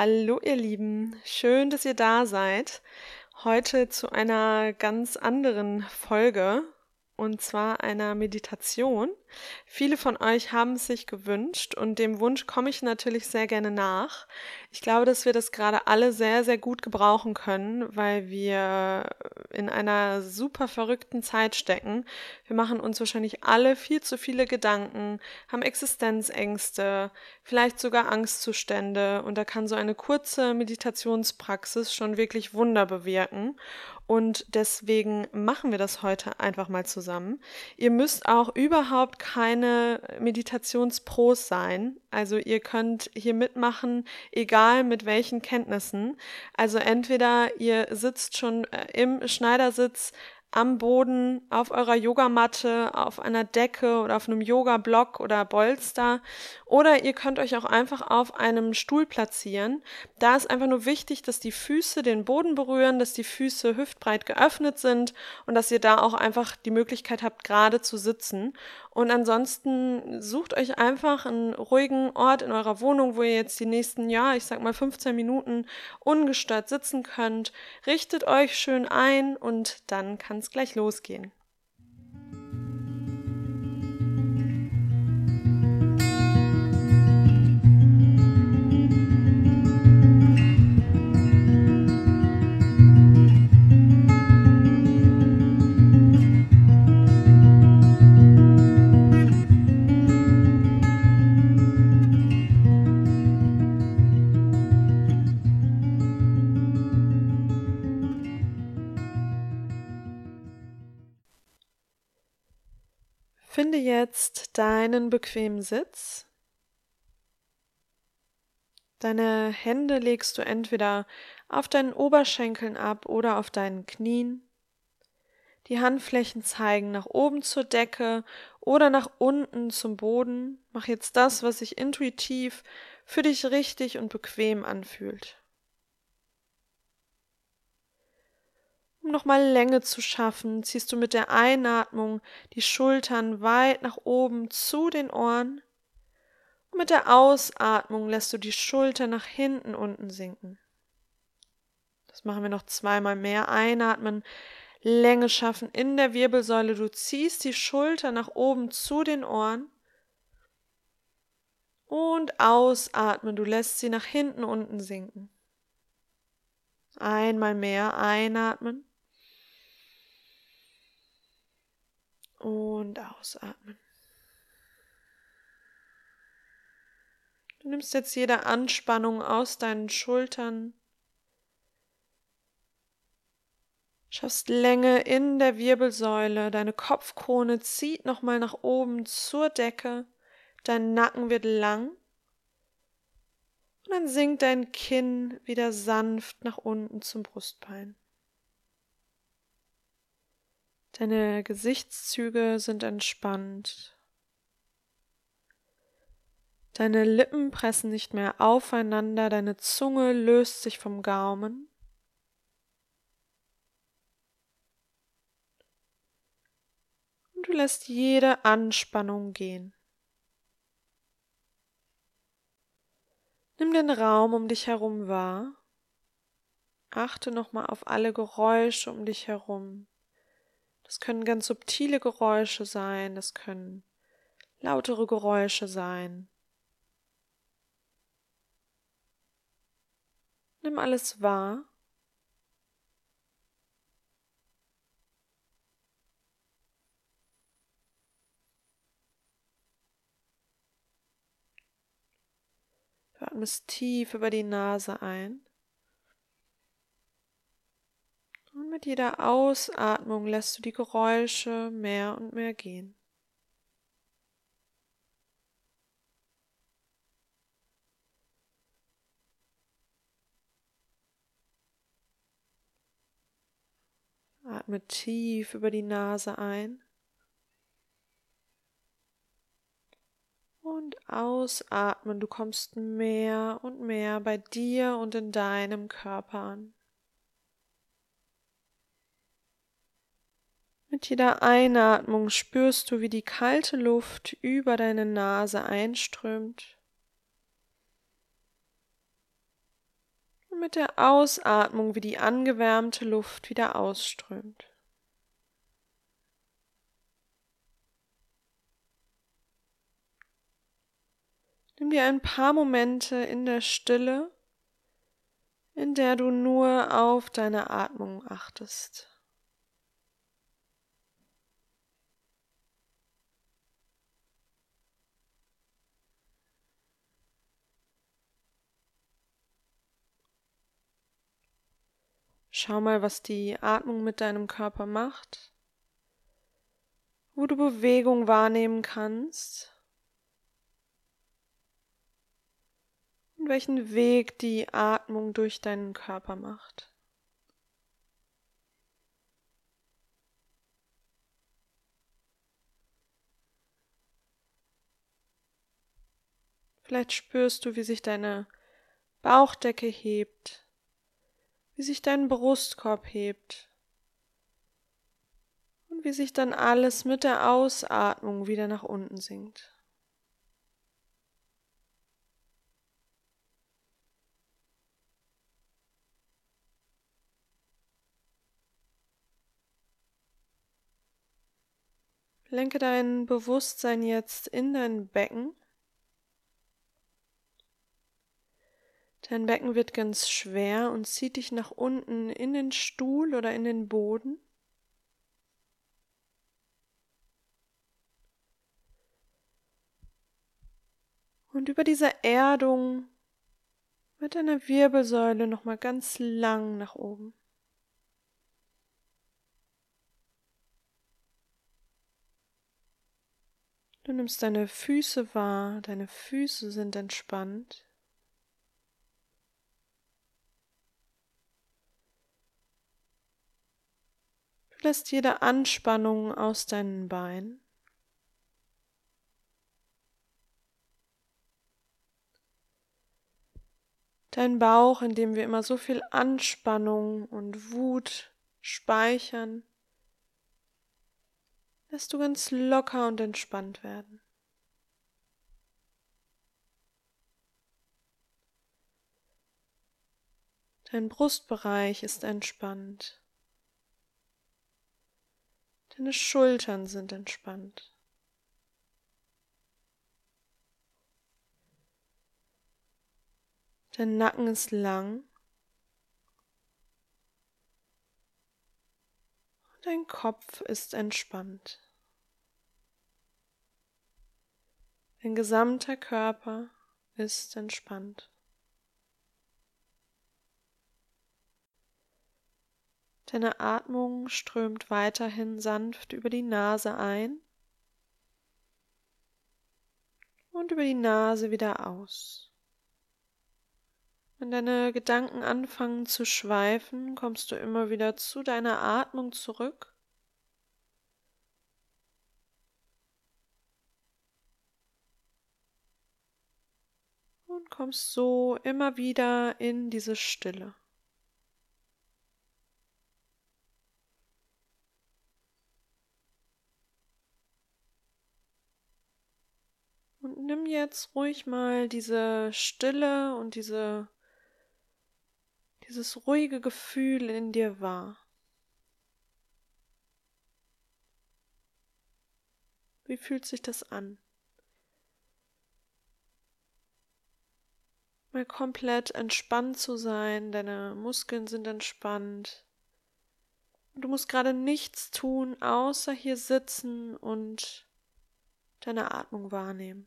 Hallo ihr Lieben, schön, dass ihr da seid. Heute zu einer ganz anderen Folge und zwar einer Meditation. Viele von euch haben es sich gewünscht und dem Wunsch komme ich natürlich sehr gerne nach. Ich glaube, dass wir das gerade alle sehr, sehr gut gebrauchen können, weil wir in einer super verrückten Zeit stecken. Wir machen uns wahrscheinlich alle viel zu viele Gedanken, haben Existenzängste, vielleicht sogar Angstzustände und da kann so eine kurze Meditationspraxis schon wirklich Wunder bewirken. Und deswegen machen wir das heute einfach mal zusammen. Ihr müsst auch überhaupt keine Meditationspros sein. Also ihr könnt hier mitmachen, egal mit welchen Kenntnissen. Also entweder ihr sitzt schon äh, im Schneidersitz am Boden, auf eurer Yogamatte, auf einer Decke oder auf einem Yoga-Block oder Bolster. Oder ihr könnt euch auch einfach auf einem Stuhl platzieren. Da ist einfach nur wichtig, dass die Füße den Boden berühren, dass die Füße hüftbreit geöffnet sind und dass ihr da auch einfach die Möglichkeit habt, gerade zu sitzen. Und ansonsten sucht euch einfach einen ruhigen Ort in eurer Wohnung, wo ihr jetzt die nächsten, ja, ich sag mal 15 Minuten ungestört sitzen könnt. Richtet euch schön ein und dann kann es gleich losgehen. Finde jetzt deinen bequemen Sitz. Deine Hände legst du entweder auf deinen Oberschenkeln ab oder auf deinen Knien. Die Handflächen zeigen nach oben zur Decke oder nach unten zum Boden. Mach jetzt das, was sich intuitiv für dich richtig und bequem anfühlt. Um nochmal Länge zu schaffen, ziehst du mit der Einatmung die Schultern weit nach oben zu den Ohren und mit der Ausatmung lässt du die Schultern nach hinten unten sinken. Das machen wir noch zweimal mehr. Einatmen, Länge schaffen in der Wirbelsäule. Du ziehst die Schulter nach oben zu den Ohren. Und ausatmen, du lässt sie nach hinten unten sinken. Einmal mehr einatmen. Und ausatmen. Du nimmst jetzt jede Anspannung aus deinen Schultern. Schaffst Länge in der Wirbelsäule, deine Kopfkrone zieht nochmal nach oben zur Decke, dein Nacken wird lang und dann sinkt dein Kinn wieder sanft nach unten zum Brustbein. Deine Gesichtszüge sind entspannt. Deine Lippen pressen nicht mehr aufeinander, deine Zunge löst sich vom Gaumen. Und du lässt jede Anspannung gehen. Nimm den Raum um dich herum wahr. Achte nochmal auf alle Geräusche um dich herum. Das können ganz subtile Geräusche sein, das können lautere Geräusche sein. Nimm alles wahr. Du atmest tief über die Nase ein. Und mit jeder Ausatmung lässt du die Geräusche mehr und mehr gehen. Atme tief über die Nase ein. Und ausatmen, du kommst mehr und mehr bei dir und in deinem Körper an. Mit jeder Einatmung spürst du, wie die kalte Luft über deine Nase einströmt. Und mit der Ausatmung, wie die angewärmte Luft wieder ausströmt. Nimm dir ein paar Momente in der Stille, in der du nur auf deine Atmung achtest. Schau mal, was die Atmung mit deinem Körper macht, wo du Bewegung wahrnehmen kannst. Und welchen Weg die Atmung durch deinen Körper macht. Vielleicht spürst du, wie sich deine Bauchdecke hebt wie sich dein Brustkorb hebt und wie sich dann alles mit der Ausatmung wieder nach unten sinkt. Lenke dein Bewusstsein jetzt in dein Becken Dein Becken wird ganz schwer und zieht dich nach unten in den Stuhl oder in den Boden. Und über dieser Erdung mit deiner Wirbelsäule nochmal ganz lang nach oben. Du nimmst deine Füße wahr, deine Füße sind entspannt. Du lässt jede Anspannung aus deinen Beinen. Dein Bauch, in dem wir immer so viel Anspannung und Wut speichern, lässt du ganz locker und entspannt werden. Dein Brustbereich ist entspannt. Deine Schultern sind entspannt. Dein Nacken ist lang. Und dein Kopf ist entspannt. Dein gesamter Körper ist entspannt. Deine Atmung strömt weiterhin sanft über die Nase ein und über die Nase wieder aus. Wenn deine Gedanken anfangen zu schweifen, kommst du immer wieder zu deiner Atmung zurück. Und kommst so immer wieder in diese Stille. Und nimm jetzt ruhig mal diese Stille und diese, dieses ruhige Gefühl in dir wahr. Wie fühlt sich das an? Mal komplett entspannt zu sein, deine Muskeln sind entspannt. Du musst gerade nichts tun, außer hier sitzen und deine Atmung wahrnehmen.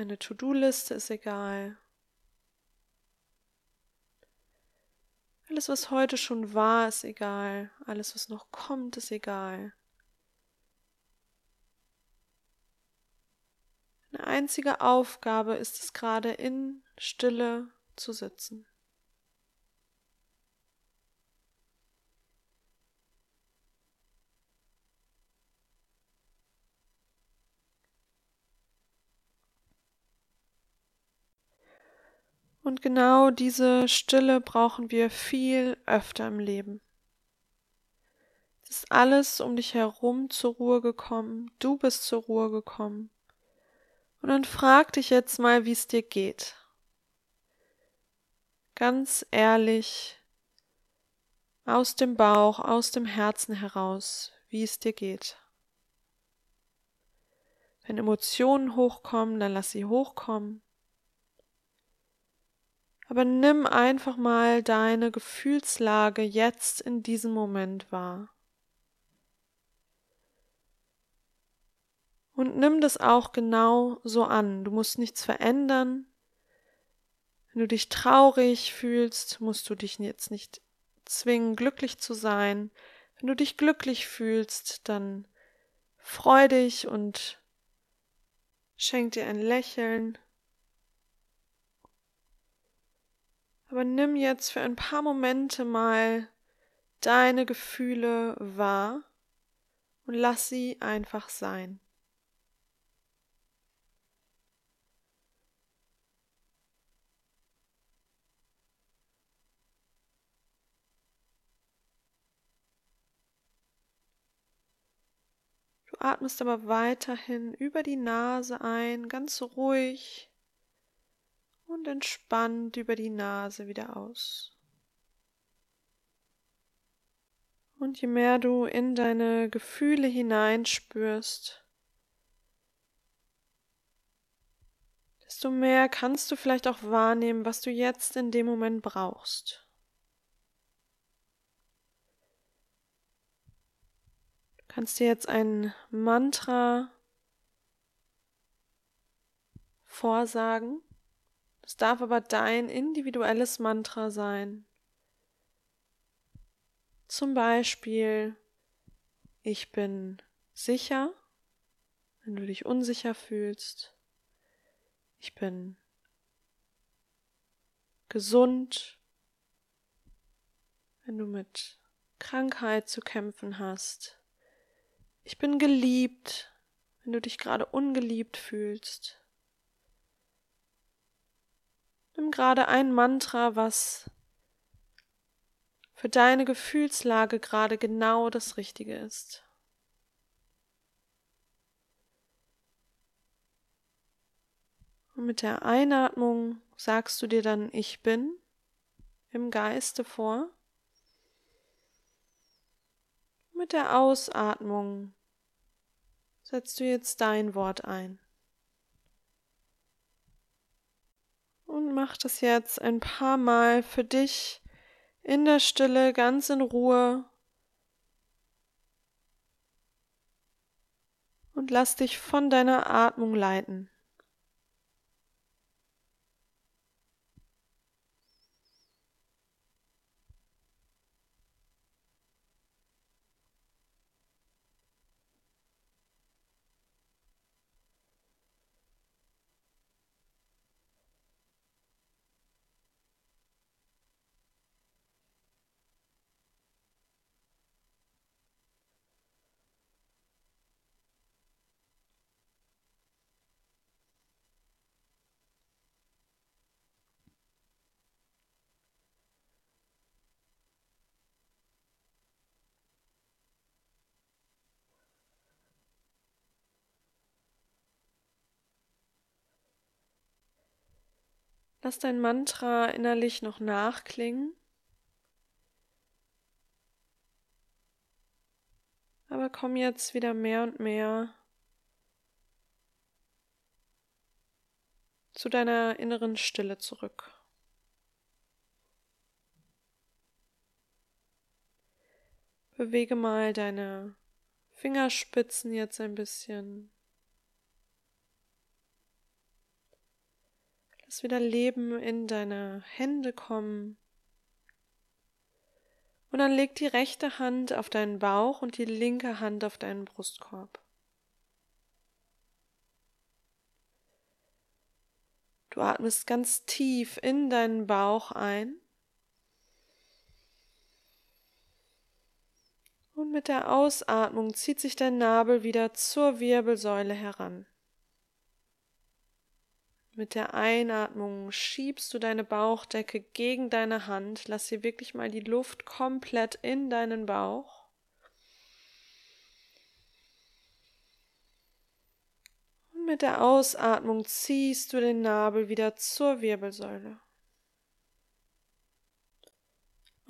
Deine To-Do-Liste ist egal. Alles, was heute schon war, ist egal. Alles, was noch kommt, ist egal. Eine einzige Aufgabe ist es gerade in Stille zu sitzen. Und genau diese Stille brauchen wir viel öfter im Leben. Es ist alles um dich herum zur Ruhe gekommen, du bist zur Ruhe gekommen. Und dann frag dich jetzt mal, wie es dir geht. Ganz ehrlich, aus dem Bauch, aus dem Herzen heraus, wie es dir geht. Wenn Emotionen hochkommen, dann lass sie hochkommen. Aber nimm einfach mal deine Gefühlslage jetzt in diesem Moment wahr. Und nimm das auch genau so an. Du musst nichts verändern. Wenn du dich traurig fühlst, musst du dich jetzt nicht zwingen, glücklich zu sein. Wenn du dich glücklich fühlst, dann freu dich und schenk dir ein Lächeln. Aber nimm jetzt für ein paar Momente mal deine Gefühle wahr und lass sie einfach sein. Du atmest aber weiterhin über die Nase ein, ganz ruhig und entspannt über die Nase wieder aus. Und je mehr du in deine Gefühle hineinspürst, desto mehr kannst du vielleicht auch wahrnehmen, was du jetzt in dem Moment brauchst. Du kannst dir jetzt ein Mantra vorsagen es darf aber dein individuelles Mantra sein. Zum Beispiel, ich bin sicher, wenn du dich unsicher fühlst. Ich bin gesund, wenn du mit Krankheit zu kämpfen hast. Ich bin geliebt, wenn du dich gerade ungeliebt fühlst. Nimm gerade ein Mantra, was für deine Gefühlslage gerade genau das Richtige ist. Und mit der Einatmung sagst du dir dann Ich bin im Geiste vor. Mit der Ausatmung setzt du jetzt dein Wort ein. Und mach das jetzt ein paar Mal für dich in der Stille, ganz in Ruhe. Und lass dich von deiner Atmung leiten. Lass dein Mantra innerlich noch nachklingen. Aber komm jetzt wieder mehr und mehr zu deiner inneren Stille zurück. Bewege mal deine Fingerspitzen jetzt ein bisschen. Lass wieder Leben in deine Hände kommen. Und dann leg die rechte Hand auf deinen Bauch und die linke Hand auf deinen Brustkorb. Du atmest ganz tief in deinen Bauch ein. Und mit der Ausatmung zieht sich dein Nabel wieder zur Wirbelsäule heran. Mit der Einatmung schiebst du deine Bauchdecke gegen deine Hand. Lass hier wirklich mal die Luft komplett in deinen mit der Ausatmung ziehst du den Nabel wieder zur Wirbelsäule.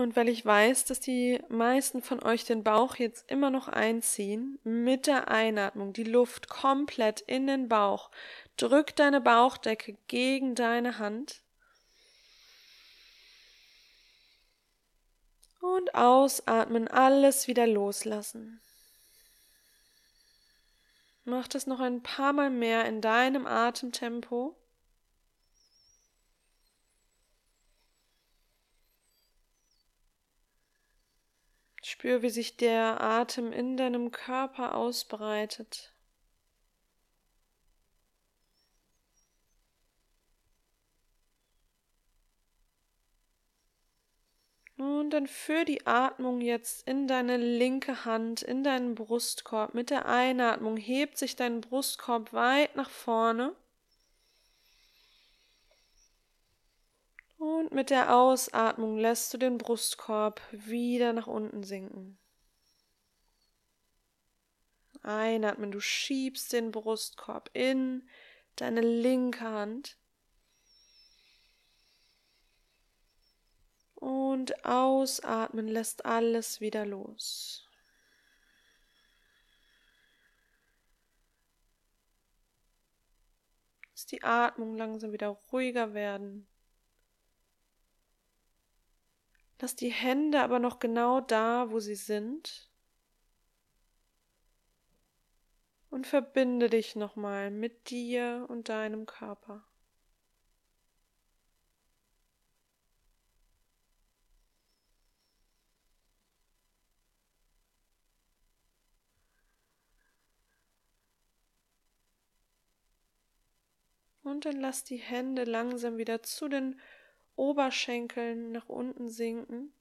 Und weil ich weiß, dass die meisten von euch den Bauch jetzt immer noch einziehen, mit der Einatmung die Luft komplett in den Bauch, drück deine Bauchdecke gegen deine Hand. Und ausatmen, alles wieder loslassen. Mach das noch ein paar Mal mehr in deinem Atemtempo. Spür, wie sich der Atem in deinem Körper ausbreitet. Und dann führ die Atmung jetzt in deine linke Hand, in deinen Brustkorb. Mit der Einatmung hebt sich dein Brustkorb weit nach vorne. Und mit der Ausatmung lässt du den Brustkorb wieder nach unten sinken. Einatmen, du schiebst den Brustkorb in deine linke Hand. Und ausatmen lässt alles wieder los. Lass die Atmung langsam wieder ruhiger werden. Lass die Hände aber noch genau da, wo sie sind. Und verbinde dich nochmal mit dir und deinem Körper. Und dann lass die Hände langsam wieder zu den Oberschenkeln nach unten sinken.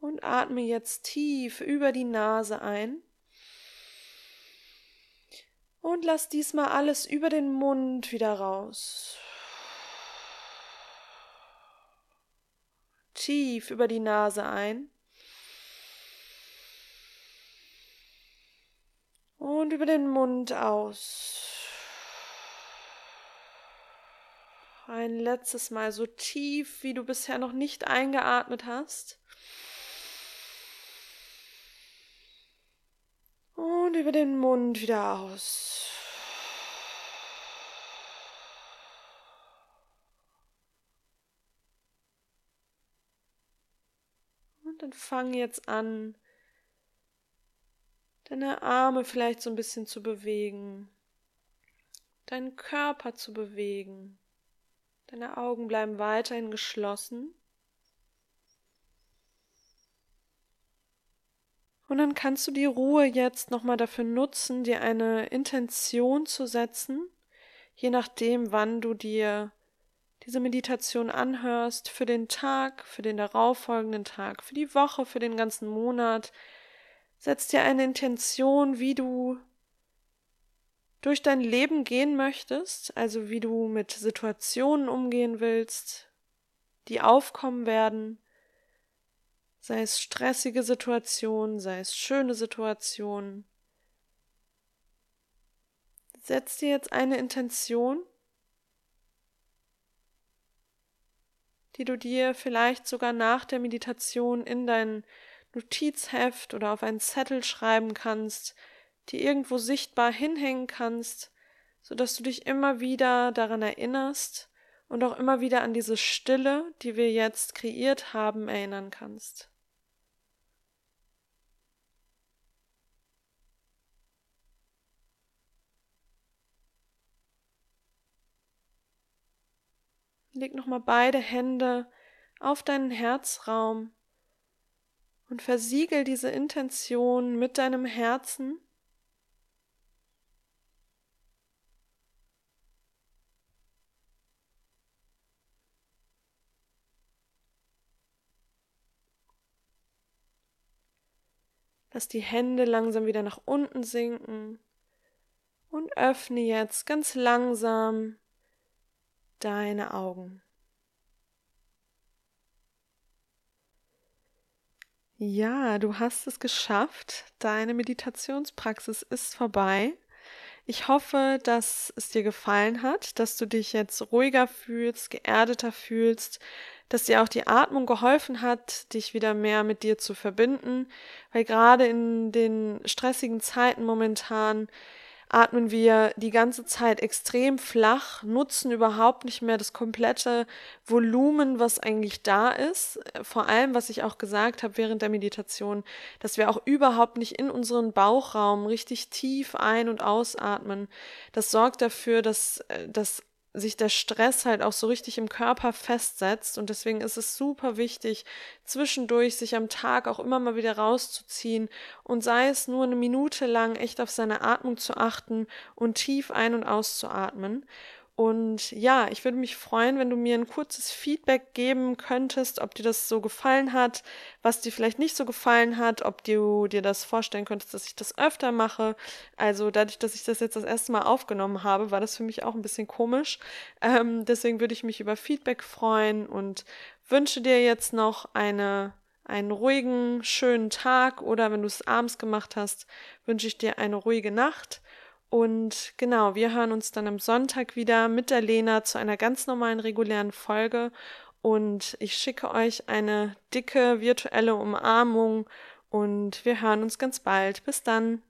Und atme jetzt tief über die Nase ein. Und lass diesmal alles über den Mund wieder raus. Tief über die Nase ein. Und über den Mund aus. Ein letztes Mal so tief, wie du bisher noch nicht eingeatmet hast. Und über den Mund wieder aus. Und dann fang jetzt an, deine Arme vielleicht so ein bisschen zu bewegen, deinen Körper zu bewegen. Deine Augen bleiben weiterhin geschlossen. Und dann kannst du die Ruhe jetzt nochmal dafür nutzen, dir eine Intention zu setzen, je nachdem, wann du dir diese Meditation anhörst, für den Tag, für den darauffolgenden Tag, für die Woche, für den ganzen Monat. Setz dir eine Intention, wie du durch dein Leben gehen möchtest, also wie du mit Situationen umgehen willst, die aufkommen werden, sei es stressige Situationen, sei es schöne Situationen. Setz dir jetzt eine Intention, die du dir vielleicht sogar nach der Meditation in dein Notizheft oder auf einen Zettel schreiben kannst, die irgendwo sichtbar hinhängen kannst, so dass du dich immer wieder daran erinnerst und auch immer wieder an diese Stille, die wir jetzt kreiert haben, erinnern kannst. Leg nochmal beide Hände auf deinen Herzraum und versiegel diese Intention mit deinem Herzen Lass die Hände langsam wieder nach unten sinken und öffne jetzt ganz langsam deine Augen. Ja, du hast es geschafft. Deine Meditationspraxis ist vorbei. Ich hoffe, dass es dir gefallen hat, dass du dich jetzt ruhiger fühlst, geerdeter fühlst, dass dir auch die Atmung geholfen hat, dich wieder mehr mit dir zu verbinden, weil gerade in den stressigen Zeiten momentan atmen wir die ganze Zeit extrem flach, nutzen überhaupt nicht mehr das komplette Volumen, was eigentlich da ist. Vor allem, was ich auch gesagt habe während der Meditation, dass wir auch überhaupt nicht in unseren Bauchraum richtig tief ein- und ausatmen. Das sorgt dafür, dass, äh, dass sich der Stress halt auch so richtig im Körper festsetzt. Und deswegen ist es super wichtig, zwischendurch sich am Tag auch immer mal wieder rauszuziehen und sei es nur eine Minute lang echt auf seine Atmung zu achten und tief ein- und auszuatmen. Und ja, ich würde mich freuen, wenn du mir ein kurzes Feedback geben könntest, ob dir das so gefallen hat, was dir vielleicht nicht so gefallen hat, ob du dir das vorstellen könntest, dass ich das öfter mache. Also dadurch, dass ich das jetzt das erste Mal aufgenommen habe, war das für mich auch ein bisschen komisch. Ähm, deswegen würde ich mich über Feedback freuen und wünsche dir jetzt noch eine einen ruhigen, schönen Tag oder wenn du es abends gemacht hast, wünsche ich dir eine ruhige Nacht und genau, wir hören uns dann am Sonntag wieder mit der Lena zu einer ganz normalen, regulären Folge. Und ich schicke euch eine dicke virtuelle Umarmung und wir hören uns ganz bald. Bis dann.